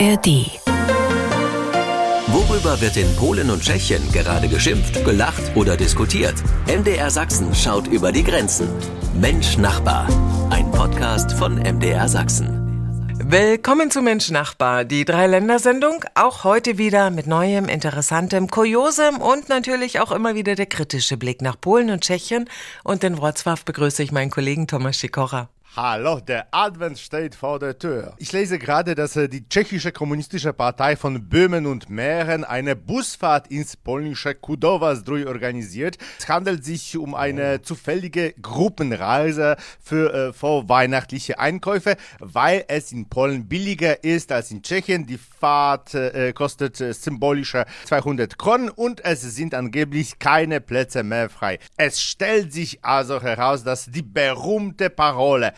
ARD. Worüber wird in Polen und Tschechien gerade geschimpft, gelacht oder diskutiert? MDR Sachsen schaut über die Grenzen. Mensch Nachbar. Ein Podcast von MDR Sachsen. Willkommen zu Mensch Nachbar, die Dreiländersendung. Auch heute wieder mit neuem, interessantem, kuriosem und natürlich auch immer wieder der kritische Blick nach Polen und Tschechien. Und in Wrocław begrüße ich meinen Kollegen Thomas Sikora. Hallo, der Advent steht vor der Tür. Ich lese gerade, dass äh, die tschechische kommunistische Partei von Böhmen und Mähren eine Busfahrt ins polnische Kudowa-Zdrój organisiert. Es handelt sich um eine zufällige Gruppenreise für äh, vorweihnachtliche Einkäufe, weil es in Polen billiger ist als in Tschechien. Die Fahrt äh, kostet äh, symbolische 200 Kronen und es sind angeblich keine Plätze mehr frei. Es stellt sich also heraus, dass die berühmte Parole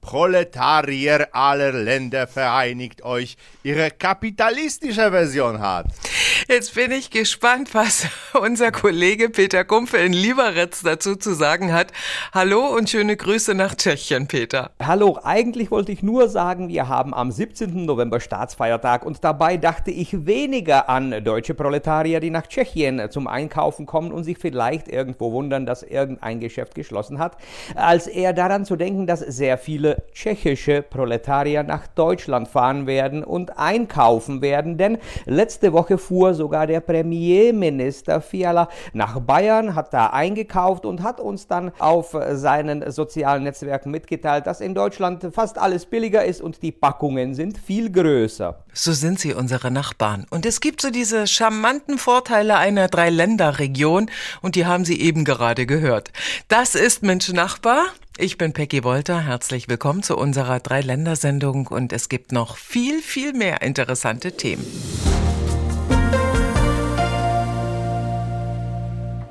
Proletarier aller Länder vereinigt euch ihre kapitalistische Version hat. Jetzt bin ich gespannt, was unser Kollege Peter Kumpfe in Liberec dazu zu sagen hat. Hallo und schöne Grüße nach Tschechien, Peter. Hallo, eigentlich wollte ich nur sagen, wir haben am 17. November Staatsfeiertag und dabei dachte ich weniger an deutsche Proletarier, die nach Tschechien zum Einkaufen kommen und sich vielleicht irgendwo wundern, dass irgendein Geschäft geschlossen hat, als eher daran zu denken, dass sehr viele viele tschechische Proletarier nach Deutschland fahren werden und einkaufen werden, denn letzte Woche fuhr sogar der Premierminister Fiala nach Bayern, hat da eingekauft und hat uns dann auf seinen sozialen Netzwerken mitgeteilt, dass in Deutschland fast alles billiger ist und die Packungen sind viel größer. So sind sie unsere Nachbarn. Und es gibt so diese charmanten Vorteile einer Dreiländerregion und die haben Sie eben gerade gehört. Das ist Mensch Nachbar. Ich bin Peggy Wolter. Herzlich willkommen zu unserer Dreiländersendung und es gibt noch viel, viel mehr interessante Themen.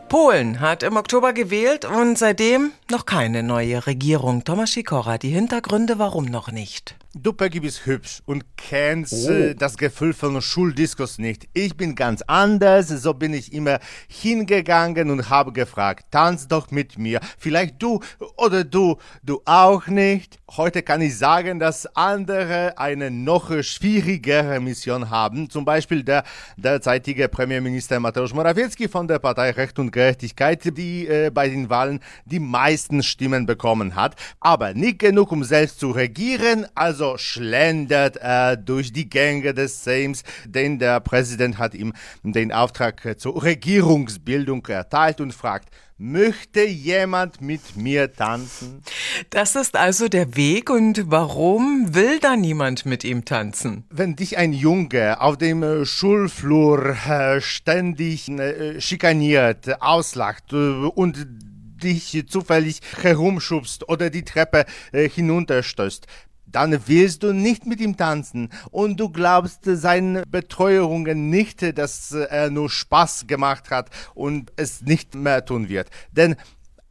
Polen hat im Oktober gewählt und seitdem noch keine neue Regierung. Thomas Sikora, die Hintergründe, warum noch nicht? Du, Peggy, bist hübsch und kennst oh. äh, das Gefühl von Schuldiskos nicht. Ich bin ganz anders, so bin ich immer hingegangen und habe gefragt, tanz doch mit mir. Vielleicht du oder du, du auch nicht. Heute kann ich sagen, dass andere eine noch schwierigere Mission haben. Zum Beispiel der derzeitige Premierminister Mateusz Morawiecki von der Partei Recht und Gerechtigkeit, die äh, bei den Wahlen die meisten Stimmen bekommen hat. Aber nicht genug, um selbst zu regieren, also also schlendert er durch die Gänge des Seims, denn der Präsident hat ihm den Auftrag zur Regierungsbildung erteilt und fragt, Möchte jemand mit mir tanzen? Das ist also der Weg und warum will da niemand mit ihm tanzen? Wenn dich ein Junge auf dem äh, Schulflur äh, ständig äh, schikaniert, auslacht und dich zufällig herumschubst oder die Treppe hinunterstößt, dann willst du nicht mit ihm tanzen und du glaubst seinen Beteuerungen nicht, dass er nur Spaß gemacht hat und es nicht mehr tun wird. Denn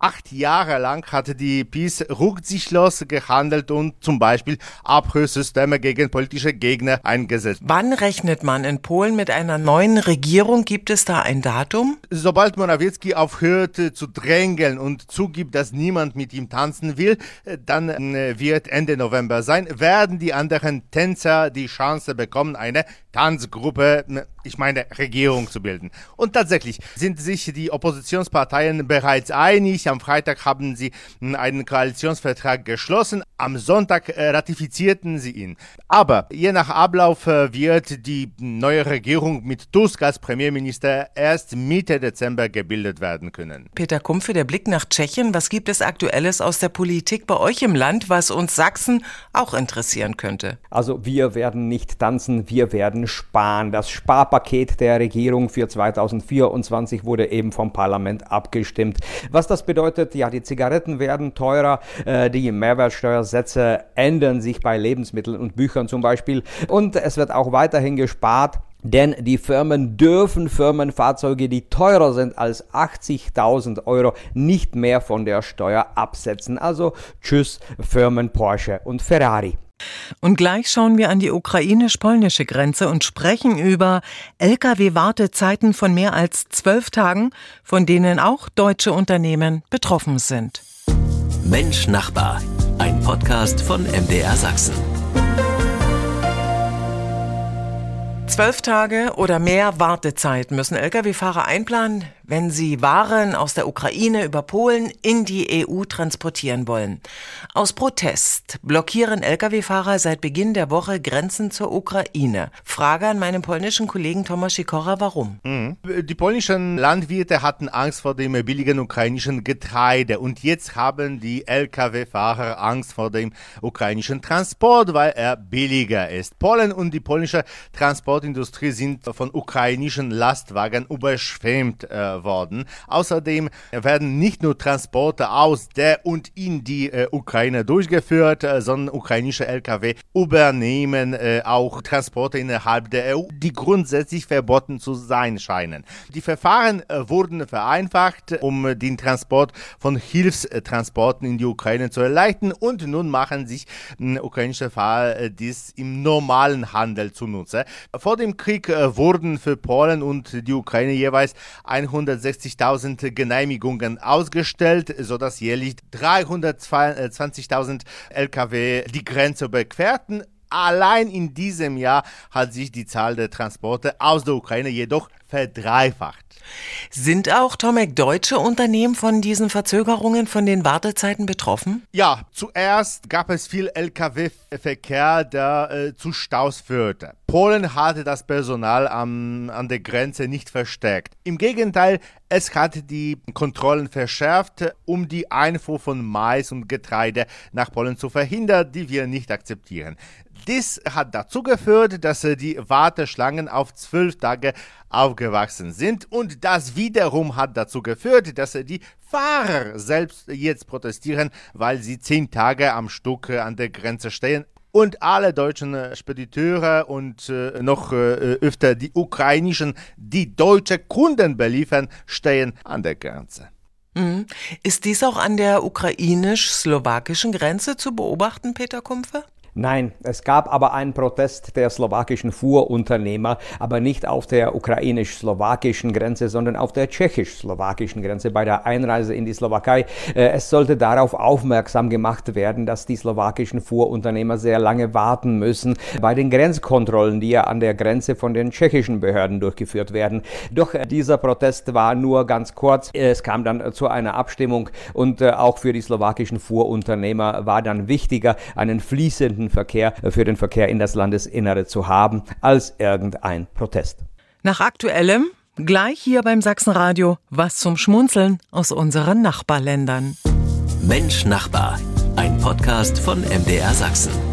Acht Jahre lang hatte die PiS rücksichtslos gehandelt und zum Beispiel Abhörsysteme gegen politische Gegner eingesetzt. Wann rechnet man in Polen mit einer neuen Regierung? Gibt es da ein Datum? Sobald Morawiecki aufhört zu drängeln und zugibt, dass niemand mit ihm tanzen will, dann äh, wird Ende November sein, werden die anderen Tänzer die Chance bekommen, eine Tanzgruppe, ich meine Regierung zu bilden. Und tatsächlich sind sich die Oppositionsparteien bereits einig. Am Freitag haben sie einen Koalitionsvertrag geschlossen. Am Sonntag äh, ratifizierten sie ihn. Aber je nach Ablauf äh, wird die neue Regierung mit Tusk als Premierminister erst Mitte Dezember gebildet werden können. Peter Kumpfe, der Blick nach Tschechien. Was gibt es Aktuelles aus der Politik bei euch im Land, was uns Sachsen auch interessieren könnte? Also wir werden nicht tanzen, wir werden sparen. Das Sparpaket der Regierung für 2024 wurde eben vom Parlament abgestimmt. Was das bedeutet, ja, die Zigaretten werden teurer, äh, die Mehrwertsteuersätze ändern sich bei Lebensmitteln und Büchern zum Beispiel und es wird auch weiterhin gespart. Denn die Firmen dürfen Firmenfahrzeuge, die teurer sind als 80.000 Euro, nicht mehr von der Steuer absetzen. Also tschüss Firmen Porsche und Ferrari. Und gleich schauen wir an die ukrainisch-polnische Grenze und sprechen über Lkw-Wartezeiten von mehr als zwölf Tagen, von denen auch deutsche Unternehmen betroffen sind. Mensch Nachbar, ein Podcast von MDR Sachsen. Zwölf Tage oder mehr Wartezeit müssen Lkw-Fahrer einplanen, wenn sie Waren aus der Ukraine über Polen in die EU transportieren wollen. Aus Protest blockieren Lkw-Fahrer seit Beginn der Woche Grenzen zur Ukraine. Frage an meinen polnischen Kollegen Tomasz Sikora, warum? Mhm. Die polnischen Landwirte hatten Angst vor dem billigen ukrainischen Getreide und jetzt haben die Lkw-Fahrer Angst vor dem ukrainischen Transport, weil er billiger ist. Polen und die polnische Transportindustrie sind von ukrainischen Lastwagen überschwemmt äh, worden. Außerdem werden nicht nur Transporte aus der und in die äh, Ukraine durchgeführt, äh, sondern ukrainische Lkw übernehmen äh, auch Transporte innerhalb der EU, die grundsätzlich verboten zu sein scheinen. Die Verfahren äh, wurden vereinfacht, um den Transport von Hilfstransporten in die Ukraine zu erleichtern und nun machen sich ukrainische Fahrer dies im normalen Handel zunutze. Vor dem Krieg äh, wurden für Polen und die Ukraine jeweils 100 160.000 Genehmigungen ausgestellt, sodass jährlich 320.000 Lkw die Grenze überquerten. Allein in diesem Jahr hat sich die Zahl der Transporte aus der Ukraine jedoch verdreifacht. Sind auch, Tomek, deutsche Unternehmen von diesen Verzögerungen, von den Wartezeiten betroffen? Ja, zuerst gab es viel Lkw-Verkehr, der äh, zu Staus führte. Polen hatte das Personal am, an der Grenze nicht verstärkt. Im Gegenteil, es hat die Kontrollen verschärft, um die Einfuhr von Mais und Getreide nach Polen zu verhindern, die wir nicht akzeptieren. Dies hat dazu geführt, dass die Warteschlangen auf zwölf Tage aufgewachsen sind und das wiederum hat dazu geführt, dass die Fahrer selbst jetzt protestieren, weil sie zehn Tage am Stück an der Grenze stehen. Und alle deutschen Spediteure und äh, noch äh, öfter die ukrainischen, die deutsche Kunden beliefern, stehen an der Grenze. Mhm. Ist dies auch an der ukrainisch-slowakischen Grenze zu beobachten, Peter Kumpfe? Nein, es gab aber einen Protest der slowakischen Fuhrunternehmer, aber nicht auf der ukrainisch-slowakischen Grenze, sondern auf der tschechisch-slowakischen Grenze bei der Einreise in die Slowakei. Äh, es sollte darauf aufmerksam gemacht werden, dass die slowakischen Fuhrunternehmer sehr lange warten müssen bei den Grenzkontrollen, die ja an der Grenze von den tschechischen Behörden durchgeführt werden. Doch äh, dieser Protest war nur ganz kurz. Es kam dann zu einer Abstimmung und äh, auch für die slowakischen Fuhrunternehmer war dann wichtiger, einen fließenden Verkehr für den Verkehr in das Landesinnere zu haben, als irgendein Protest. Nach aktuellem gleich hier beim Sachsenradio was zum Schmunzeln aus unseren Nachbarländern. Mensch Nachbar, ein Podcast von MDR Sachsen.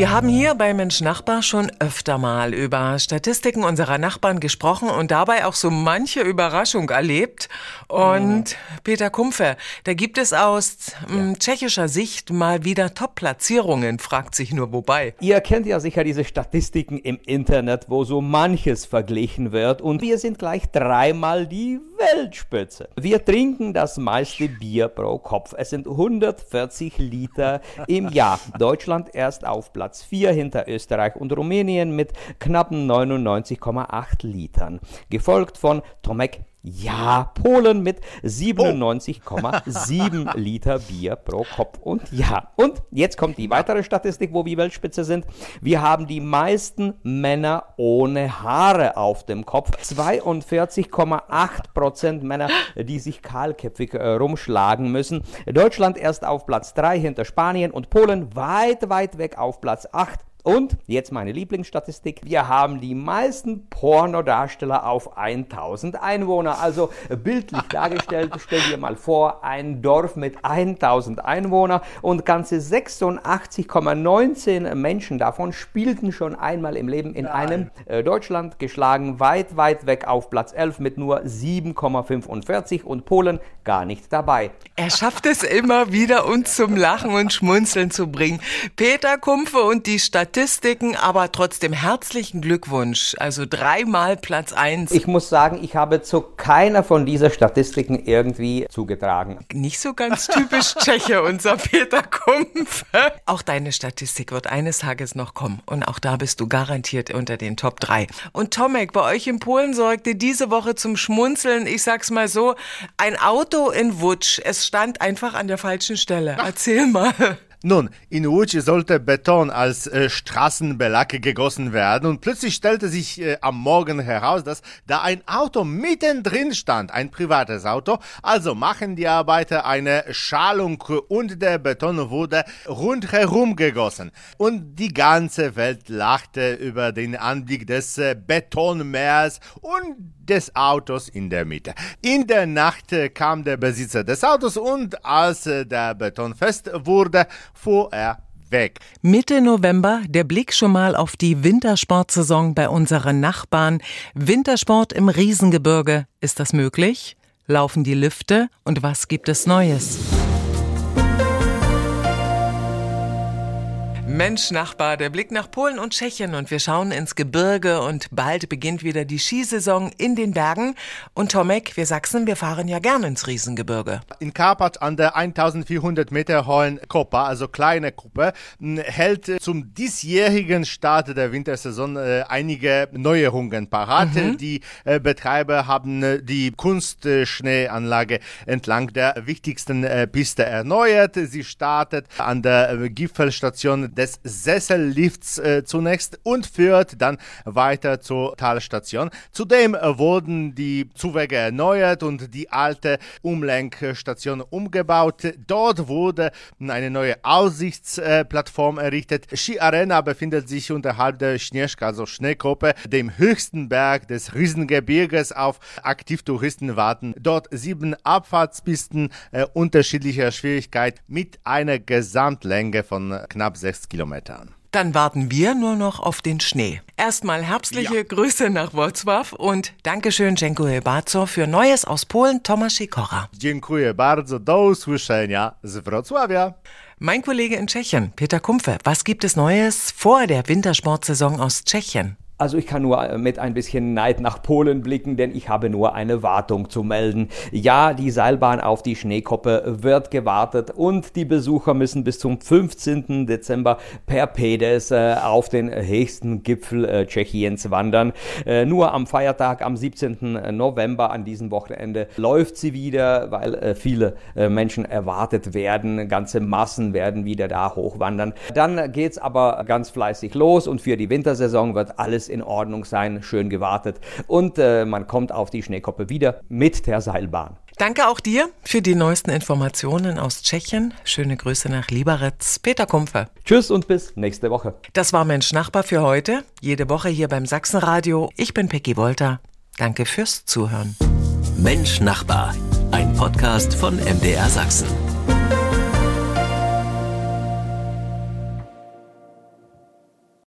Wir haben hier bei Mensch Nachbar schon öfter mal über Statistiken unserer Nachbarn gesprochen und dabei auch so manche Überraschung erlebt. Und mhm. Peter Kumpfe, da gibt es aus ja. tschechischer Sicht mal wieder Top-Platzierungen, fragt sich nur wobei. Ihr kennt ja sicher diese Statistiken im Internet, wo so manches verglichen wird und wir sind gleich dreimal die Weltspitze. Wir trinken das meiste Bier pro Kopf. Es sind 140 Liter im Jahr. Deutschland erst auf Platz Platz 4 hinter Österreich und Rumänien mit knappen 99,8 Litern, gefolgt von Tomek ja, Polen mit 97,7 oh. Liter Bier pro Kopf und ja. Und jetzt kommt die weitere Statistik, wo wir Weltspitze sind. Wir haben die meisten Männer ohne Haare auf dem Kopf. 42,8% Männer, die sich kahlköpfig äh, rumschlagen müssen. Deutschland erst auf Platz 3 hinter Spanien und Polen weit, weit weg auf Platz 8 und jetzt meine Lieblingsstatistik. Wir haben die meisten Pornodarsteller auf 1000 Einwohner. Also bildlich dargestellt, stell dir mal vor, ein Dorf mit 1000 Einwohnern und ganze 86,19 Menschen davon spielten schon einmal im Leben in einem äh, Deutschland geschlagen, weit, weit weg auf Platz 11 mit nur 7,45 und Polen gar nicht dabei. Er schafft es immer wieder, uns zum Lachen und Schmunzeln zu bringen. Peter Kumpfe und die Statistik Statistiken, aber trotzdem herzlichen Glückwunsch. Also dreimal Platz eins. Ich muss sagen, ich habe zu keiner von dieser Statistiken irgendwie zugetragen. Nicht so ganz typisch Tscheche, unser Peter Kumpf. Auch deine Statistik wird eines Tages noch kommen. Und auch da bist du garantiert unter den Top 3. Und Tomek, bei euch in Polen sorgte diese Woche zum Schmunzeln, ich sag's mal so, ein Auto in Wutsch. Es stand einfach an der falschen Stelle. Erzähl mal. Nun, in Łódź sollte Beton als äh, Straßenbelag gegossen werden und plötzlich stellte sich äh, am Morgen heraus, dass da ein Auto mittendrin stand, ein privates Auto. Also machen die Arbeiter eine Schalung und der Beton wurde rundherum gegossen. Und die ganze Welt lachte über den Anblick des äh, Betonmeers und des Autos in der Mitte. In der Nacht äh, kam der Besitzer des Autos und als äh, der Beton fest wurde, fuhr er weg. Mitte November der Blick schon mal auf die Wintersportsaison bei unseren Nachbarn. Wintersport im Riesengebirge. Ist das möglich? Laufen die Lüfte? Und was gibt es Neues? Mensch, Nachbar, der Blick nach Polen und Tschechien und wir schauen ins Gebirge und bald beginnt wieder die Skisaison in den Bergen. Und Tomek, wir Sachsen, wir fahren ja gern ins Riesengebirge. In Karpat an der 1400 Meter hohen Kopa, also kleine Kuppe, hält zum diesjährigen Start der Wintersaison äh, einige Neuerungen parat. Mhm. Die äh, Betreiber haben äh, die Kunstschneeanlage entlang der wichtigsten Piste erneuert. Sie startet an der Gipfelstation des Sessellifts äh, zunächst und führt dann weiter zur Talstation. Zudem wurden die Zuwege erneuert und die alte Umlenkstation umgebaut. Dort wurde eine neue Aussichtsplattform errichtet. Ski Arena befindet sich unterhalb der Schneeschka, also Schneekoppe, dem höchsten Berg des Riesengebirges. Auf Aktivtouristen warten dort sieben Abfahrtspisten äh, unterschiedlicher Schwierigkeit mit einer Gesamtlänge von knapp sechs Kilometern. Dann warten wir nur noch auf den Schnee. Erstmal herzliche ja. Grüße nach Wrocław und Dankeschön Dziękuję bardzo für Neues aus Polen, Tomasz Sikora. Dziękuję bardzo, do usłyszenia z Wrocławia. Mein Kollege in Tschechien, Peter Kumpfe, was gibt es Neues vor der Wintersportsaison aus Tschechien? Also ich kann nur äh, mit ein bisschen Neid nach Polen blicken, denn ich habe nur eine Wartung zu melden. Ja, die Seilbahn auf die Schneekoppe wird gewartet und die Besucher müssen bis zum 15. Dezember per Pedes äh, auf den höchsten Gipfel äh, Tschechiens wandern. Äh, nur am Feiertag am 17. November an diesem Wochenende läuft sie wieder, weil äh, viele äh, Menschen erwartet werden. Ganze Massen werden wieder da hochwandern. Dann geht's aber ganz fleißig los und für die Wintersaison wird alles in Ordnung sein, schön gewartet und äh, man kommt auf die Schneekoppe wieder mit der Seilbahn. Danke auch dir für die neuesten Informationen aus Tschechien. Schöne Grüße nach Liberec. Peter Kumpfer. Tschüss und bis nächste Woche. Das war Mensch Nachbar für heute. Jede Woche hier beim Sachsenradio. Ich bin Peggy Wolter. Danke fürs Zuhören. Mensch Nachbar. Ein Podcast von MDR Sachsen.